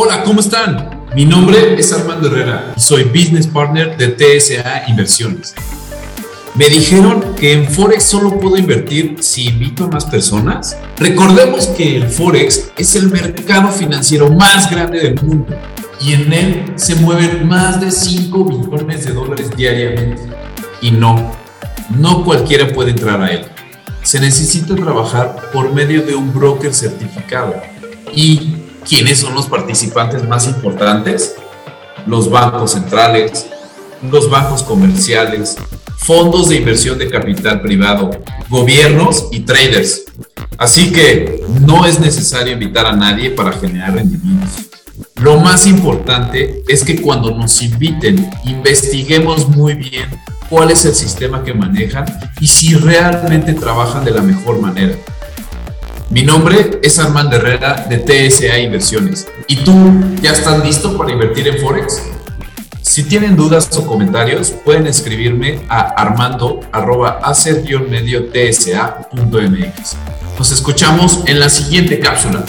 Hola, ¿cómo están? Mi nombre es Armando Herrera y soy Business Partner de TSA Inversiones. Me dijeron que en Forex solo puedo invertir si invito a más personas. Recordemos que el Forex es el mercado financiero más grande del mundo y en él se mueven más de 5 billones de dólares diariamente. Y no, no cualquiera puede entrar a él. Se necesita trabajar por medio de un broker certificado. ¿Y quiénes son los participantes más importantes? Los bancos centrales, los bancos comerciales, fondos de inversión de capital privado, gobiernos y traders. Así que no es necesario invitar a nadie para generar rendimientos. Lo más importante es que cuando nos inviten, investiguemos muy bien cuál es el sistema que manejan y si realmente trabajan de la mejor manera. Mi nombre es Armando Herrera de TSA Inversiones. ¿Y tú ya estás listo para invertir en Forex? Si tienen dudas o comentarios, pueden escribirme a armando medio tsa.mx. Nos escuchamos en la siguiente cápsula.